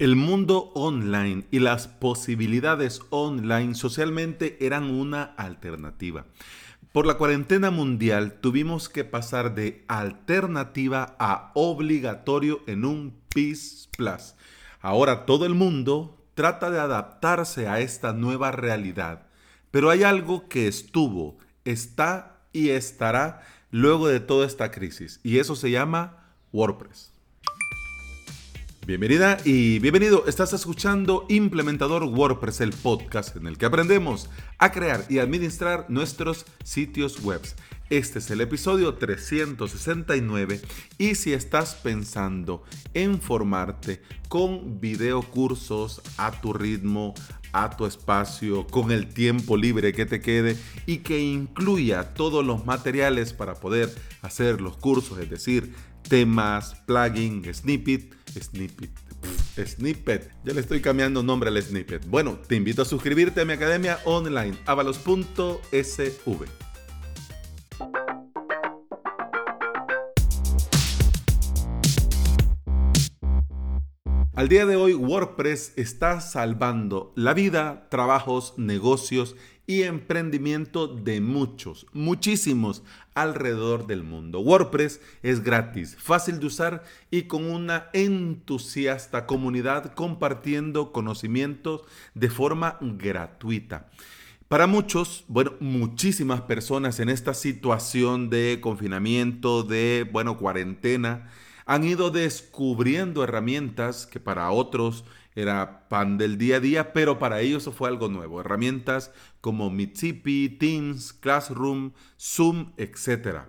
El mundo online y las posibilidades online socialmente eran una alternativa. Por la cuarentena mundial tuvimos que pasar de alternativa a obligatorio en un PIS Plus. Ahora todo el mundo trata de adaptarse a esta nueva realidad, pero hay algo que estuvo, está y estará luego de toda esta crisis, y eso se llama WordPress. Bienvenida y bienvenido. Estás escuchando Implementador WordPress, el podcast en el que aprendemos a crear y administrar nuestros sitios web. Este es el episodio 369 y si estás pensando en formarte con videocursos a tu ritmo, a tu espacio, con el tiempo libre que te quede y que incluya todos los materiales para poder hacer los cursos, es decir, temas, plugin, snippet, snippet, snippet. Ya le estoy cambiando nombre al snippet. Bueno, te invito a suscribirte a mi academia online, avalos.sv. Al día de hoy, WordPress está salvando la vida, trabajos, negocios y emprendimiento de muchos, muchísimos alrededor del mundo. WordPress es gratis, fácil de usar y con una entusiasta comunidad compartiendo conocimientos de forma gratuita. Para muchos, bueno, muchísimas personas en esta situación de confinamiento, de, bueno, cuarentena, han ido descubriendo herramientas que para otros era pan del día a día, pero para ellos eso fue algo nuevo. Herramientas como Mitsipi, Teams, Classroom, Zoom, etc.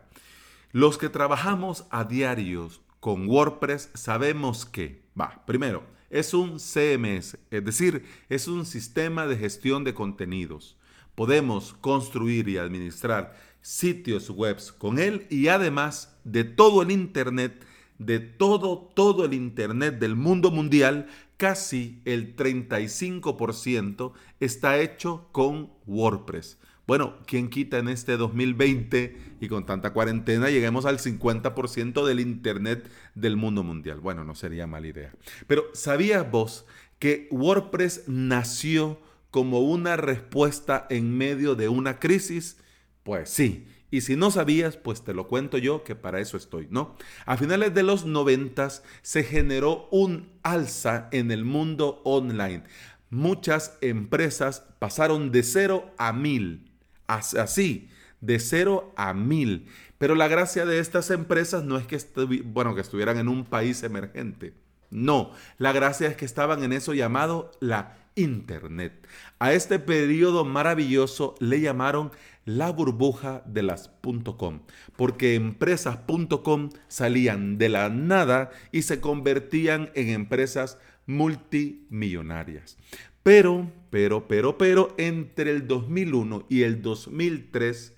Los que trabajamos a diarios con WordPress sabemos que, va, primero, es un CMS, es decir, es un sistema de gestión de contenidos. Podemos construir y administrar sitios web con él y además de todo el Internet, de todo, todo el Internet del mundo mundial, casi el 35% está hecho con WordPress. Bueno, ¿quién quita en este 2020 y con tanta cuarentena lleguemos al 50% del Internet del mundo mundial? Bueno, no sería mala idea. Pero ¿sabías vos que WordPress nació como una respuesta en medio de una crisis? Pues sí. Y si no sabías, pues te lo cuento yo, que para eso estoy, ¿no? A finales de los noventas se generó un alza en el mundo online. Muchas empresas pasaron de cero a mil. Así, de cero a mil. Pero la gracia de estas empresas no es que, bueno, que estuvieran en un país emergente. No, la gracia es que estaban en eso llamado la Internet. A este periodo maravilloso le llamaron la burbuja de las .com, porque empresas.com salían de la nada y se convertían en empresas multimillonarias. Pero, pero, pero, pero, entre el 2001 y el 2003,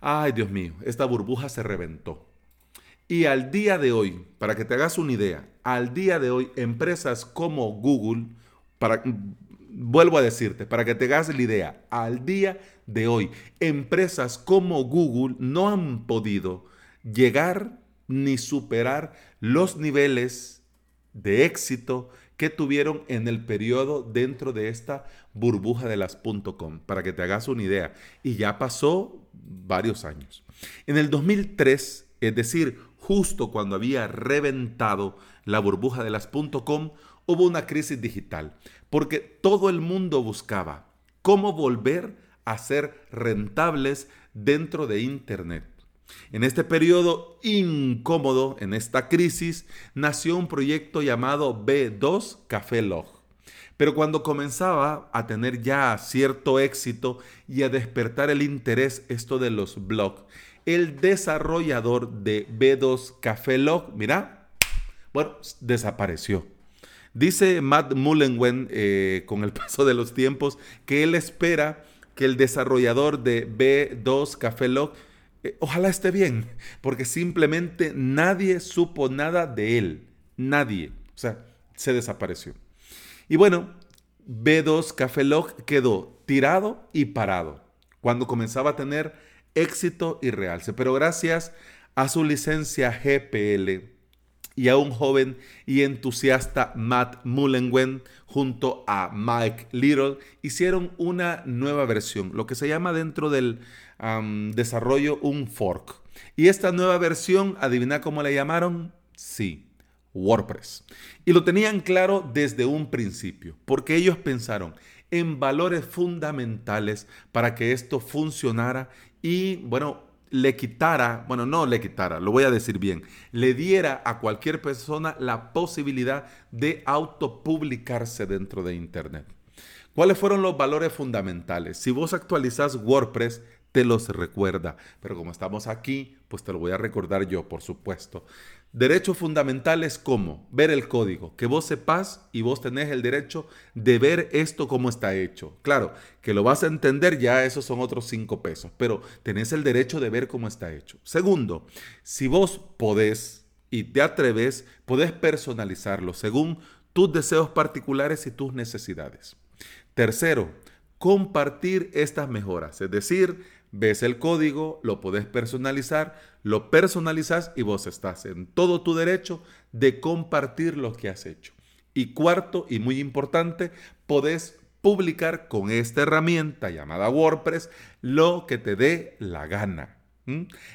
ay Dios mío, esta burbuja se reventó. Y al día de hoy, para que te hagas una idea, al día de hoy, empresas como Google, para, vuelvo a decirte, para que te hagas la idea, al día de hoy, empresas como Google no han podido llegar ni superar los niveles de éxito que tuvieron en el periodo dentro de esta burbuja de las .com, para que te hagas una idea. Y ya pasó varios años. En el 2003, es decir, justo cuando había reventado la burbuja de las .com, hubo una crisis digital, porque todo el mundo buscaba cómo volver a ser rentables dentro de Internet. En este periodo incómodo, en esta crisis, nació un proyecto llamado B2 Café Log. Pero cuando comenzaba a tener ya cierto éxito y a despertar el interés esto de los blogs, el desarrollador de B2 Café Log, mira, bueno, desapareció. Dice Matt Mullenwen, eh, con el paso de los tiempos, que él espera que el desarrollador de B2 Café Lock, eh, ojalá esté bien, porque simplemente nadie supo nada de él. Nadie. O sea, se desapareció. Y bueno, B2 Café Lock quedó tirado y parado cuando comenzaba a tener éxito y realce. Pero gracias a su licencia GPL y a un joven y entusiasta Matt Mullenwen junto a Mike Little hicieron una nueva versión, lo que se llama dentro del desarrollo un fork. Y esta nueva versión, adivina cómo le llamaron? Sí, WordPress. Y lo tenían claro desde un principio, porque ellos pensaron en valores fundamentales para que esto funcionara y, bueno, le quitara, bueno, no le quitara, lo voy a decir bien, le diera a cualquier persona la posibilidad de autopublicarse dentro de Internet. ¿Cuáles fueron los valores fundamentales? Si vos actualizás WordPress, te los recuerda, pero como estamos aquí, pues te lo voy a recordar yo, por supuesto. Derechos fundamentales como ver el código, que vos sepas y vos tenés el derecho de ver esto cómo está hecho. Claro, que lo vas a entender ya, esos son otros cinco pesos, pero tenés el derecho de ver cómo está hecho. Segundo, si vos podés y te atreves, podés personalizarlo según tus deseos particulares y tus necesidades. Tercero, compartir estas mejoras, es decir, ves el código, lo podés personalizar, lo personalizas y vos estás en todo tu derecho de compartir lo que has hecho. Y cuarto, y muy importante, podés publicar con esta herramienta llamada WordPress lo que te dé la gana.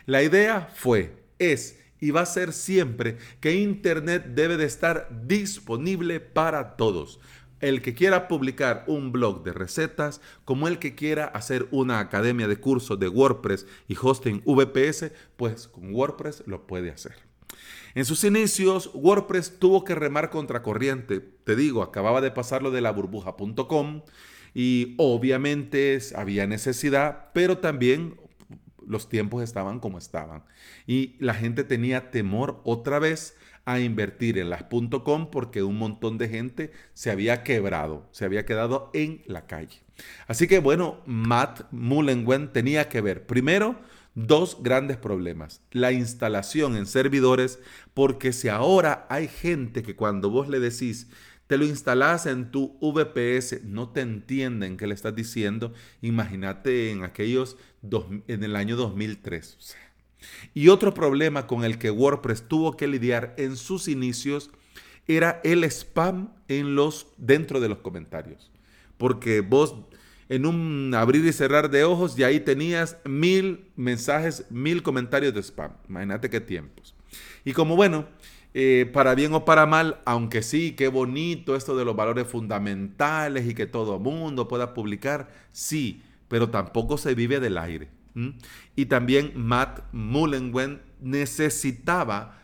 La idea fue, es y va a ser siempre que Internet debe de estar disponible para todos el que quiera publicar un blog de recetas, como el que quiera hacer una academia de cursos de WordPress y hosting VPS, pues con WordPress lo puede hacer. En sus inicios, WordPress tuvo que remar contra corriente. Te digo, acababa de pasar lo de la burbuja.com y obviamente había necesidad, pero también los tiempos estaban como estaban. Y la gente tenía temor otra vez a invertir en las .com porque un montón de gente se había quebrado, se había quedado en la calle. Así que bueno, Matt Mullenwen tenía que ver primero dos grandes problemas. La instalación en servidores, porque si ahora hay gente que cuando vos le decís, te lo instalas en tu VPS, no te entienden qué le estás diciendo, imagínate en aquellos, en el año 2003. Y otro problema con el que WordPress tuvo que lidiar en sus inicios era el spam en los, dentro de los comentarios. Porque vos en un abrir y cerrar de ojos y ahí tenías mil mensajes, mil comentarios de spam. Imagínate qué tiempos. Y como bueno, eh, para bien o para mal, aunque sí, qué bonito esto de los valores fundamentales y que todo mundo pueda publicar, sí, pero tampoco se vive del aire. Y también Matt Mullenwen necesitaba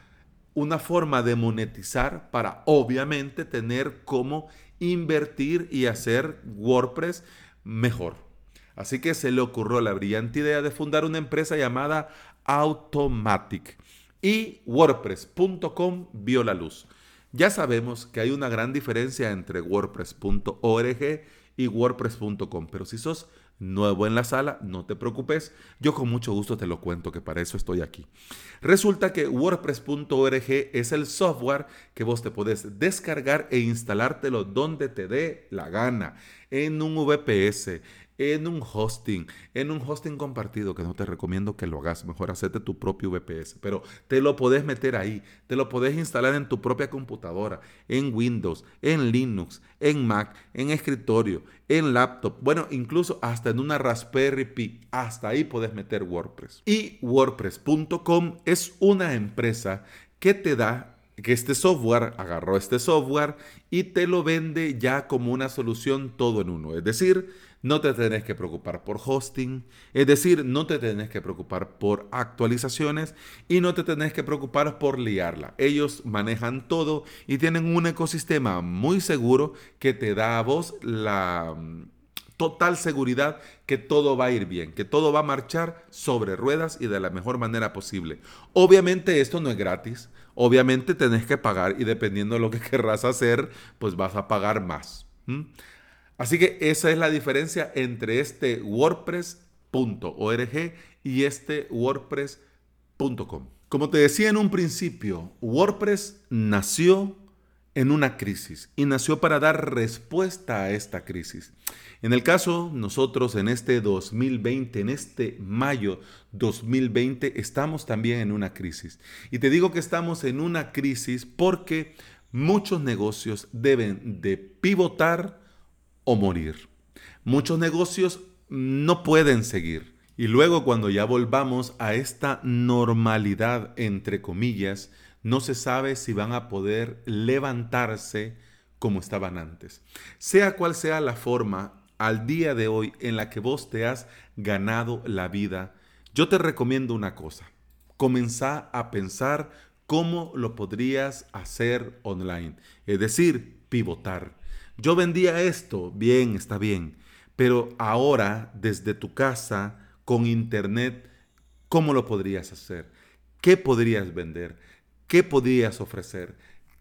una forma de monetizar para obviamente tener cómo invertir y hacer WordPress mejor. Así que se le ocurrió la brillante idea de fundar una empresa llamada Automatic y WordPress.com vio la luz. Ya sabemos que hay una gran diferencia entre WordPress.org y WordPress.com, pero si sos nuevo en la sala, no te preocupes, yo con mucho gusto te lo cuento, que para eso estoy aquí. Resulta que WordPress.org es el software que vos te podés descargar e instalártelo donde te dé la gana, en un VPS, en un hosting, en un hosting compartido, que no te recomiendo que lo hagas, mejor hacerte tu propio VPS, pero te lo podés meter ahí, te lo podés instalar en tu propia computadora, en Windows, en Linux, en Mac, en escritorio, en laptop, bueno, incluso hasta en una Raspberry Pi, hasta ahí podés meter WordPress. Y WordPress.com es una empresa que te da que este software agarró este software y te lo vende ya como una solución todo en uno. Es decir, no te tenés que preocupar por hosting, es decir, no te tenés que preocupar por actualizaciones y no te tenés que preocupar por liarla. Ellos manejan todo y tienen un ecosistema muy seguro que te da a vos la mm, total seguridad que todo va a ir bien, que todo va a marchar sobre ruedas y de la mejor manera posible. Obviamente esto no es gratis, obviamente tenés que pagar y dependiendo de lo que querrás hacer, pues vas a pagar más. Así que esa es la diferencia entre este WordPress.org y este WordPress.com. Como te decía en un principio, WordPress nació en una crisis y nació para dar respuesta a esta crisis. En el caso, nosotros en este 2020, en este mayo 2020, estamos también en una crisis. Y te digo que estamos en una crisis porque muchos negocios deben de pivotar o morir. Muchos negocios no pueden seguir. Y luego cuando ya volvamos a esta normalidad, entre comillas, no se sabe si van a poder levantarse como estaban antes. Sea cual sea la forma al día de hoy en la que vos te has ganado la vida, yo te recomiendo una cosa. Comenzá a pensar cómo lo podrías hacer online. Es decir, pivotar. Yo vendía esto, bien, está bien. Pero ahora, desde tu casa, con internet, ¿cómo lo podrías hacer? ¿Qué podrías vender? ¿Qué podrías ofrecer?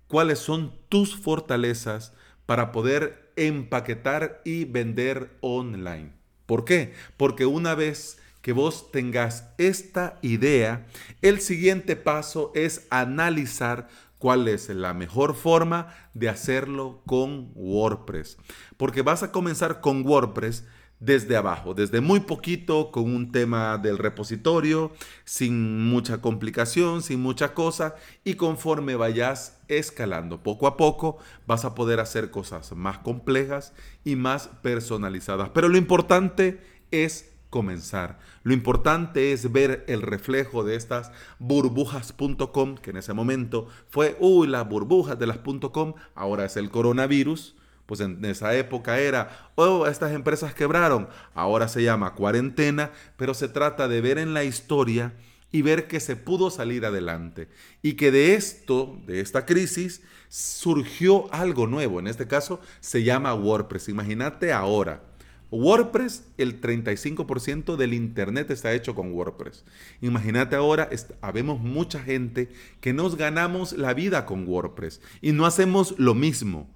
¿Cuáles son tus fortalezas para poder empaquetar y vender online? ¿Por qué? Porque una vez que vos tengas esta idea, el siguiente paso es analizar cuál es la mejor forma de hacerlo con WordPress. Porque vas a comenzar con WordPress desde abajo, desde muy poquito, con un tema del repositorio, sin mucha complicación, sin mucha cosa, y conforme vayas escalando poco a poco, vas a poder hacer cosas más complejas y más personalizadas. Pero lo importante es comenzar. Lo importante es ver el reflejo de estas burbujas.com, que en ese momento fue, uy, las burbujas de las .com, ahora es el coronavirus pues en esa época era, oh, estas empresas quebraron, ahora se llama cuarentena, pero se trata de ver en la historia y ver que se pudo salir adelante y que de esto, de esta crisis, surgió algo nuevo. En este caso se llama WordPress. Imagínate ahora. WordPress, el 35% del Internet está hecho con WordPress. Imagínate ahora, habemos mucha gente que nos ganamos la vida con WordPress y no hacemos lo mismo.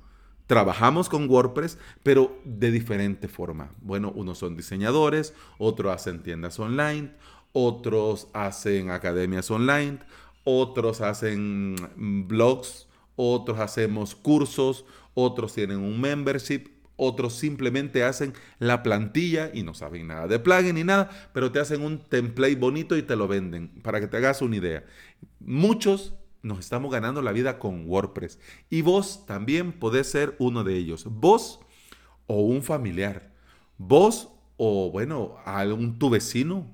Trabajamos con WordPress, pero de diferente forma. Bueno, unos son diseñadores, otros hacen tiendas online, otros hacen academias online, otros hacen mm, blogs, otros hacemos cursos, otros tienen un membership, otros simplemente hacen la plantilla y no saben nada de plugin ni nada, pero te hacen un template bonito y te lo venden, para que te hagas una idea. Muchos nos estamos ganando la vida con WordPress. Y vos también podés ser uno de ellos. Vos o un familiar. Vos o, bueno, algún tu vecino,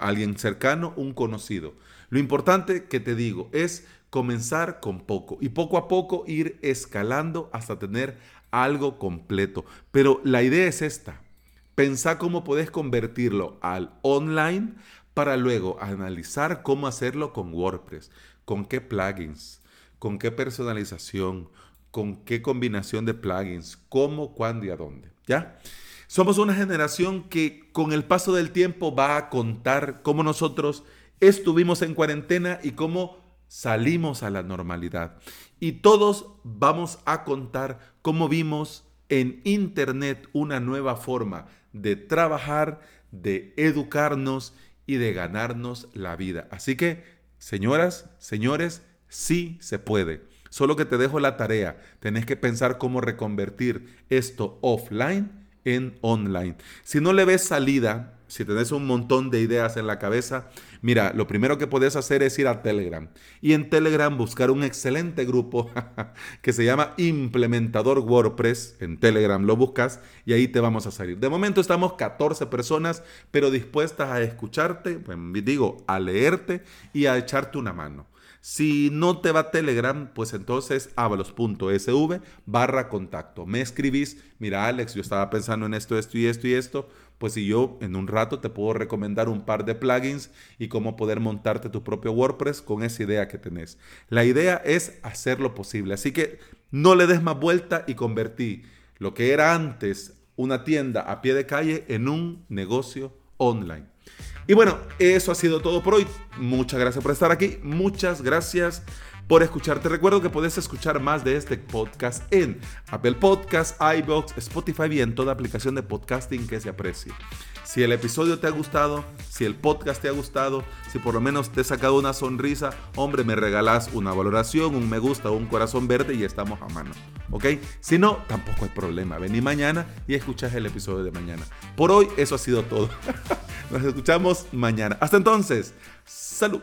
alguien cercano, un conocido. Lo importante que te digo es comenzar con poco y poco a poco ir escalando hasta tener algo completo. Pero la idea es esta. Pensá cómo podés convertirlo al online para luego analizar cómo hacerlo con WordPress con qué plugins, con qué personalización, con qué combinación de plugins, cómo, cuándo y a dónde. ¿Ya? Somos una generación que con el paso del tiempo va a contar cómo nosotros estuvimos en cuarentena y cómo salimos a la normalidad. Y todos vamos a contar cómo vimos en Internet una nueva forma de trabajar, de educarnos y de ganarnos la vida. Así que Señoras, señores, sí se puede. Solo que te dejo la tarea. Tenés que pensar cómo reconvertir esto offline en online. Si no le ves salida, si tenés un montón de ideas en la cabeza, mira, lo primero que puedes hacer es ir a Telegram y en Telegram buscar un excelente grupo que se llama Implementador WordPress. En Telegram lo buscas y ahí te vamos a salir. De momento estamos 14 personas, pero dispuestas a escucharte, pues, digo, a leerte y a echarte una mano. Si no te va Telegram, pues entonces avalos.sv barra contacto. Me escribís, mira Alex, yo estaba pensando en esto, esto y esto y esto pues si yo en un rato te puedo recomendar un par de plugins y cómo poder montarte tu propio WordPress con esa idea que tenés. La idea es hacerlo posible, así que no le des más vuelta y convertí lo que era antes una tienda a pie de calle en un negocio online. Y bueno, eso ha sido todo por hoy. Muchas gracias por estar aquí. Muchas gracias por escuchar. Te recuerdo que puedes escuchar más de este podcast en Apple Podcasts, iBox, Spotify y en toda aplicación de podcasting que se aprecie. Si el episodio te ha gustado, si el podcast te ha gustado, si por lo menos te he sacado una sonrisa, hombre, me regalas una valoración, un me gusta un corazón verde y estamos a mano. ¿Ok? Si no, tampoco hay problema. Vení mañana y escuchas el episodio de mañana. Por hoy, eso ha sido todo. Nos escuchamos mañana. Hasta entonces, salud.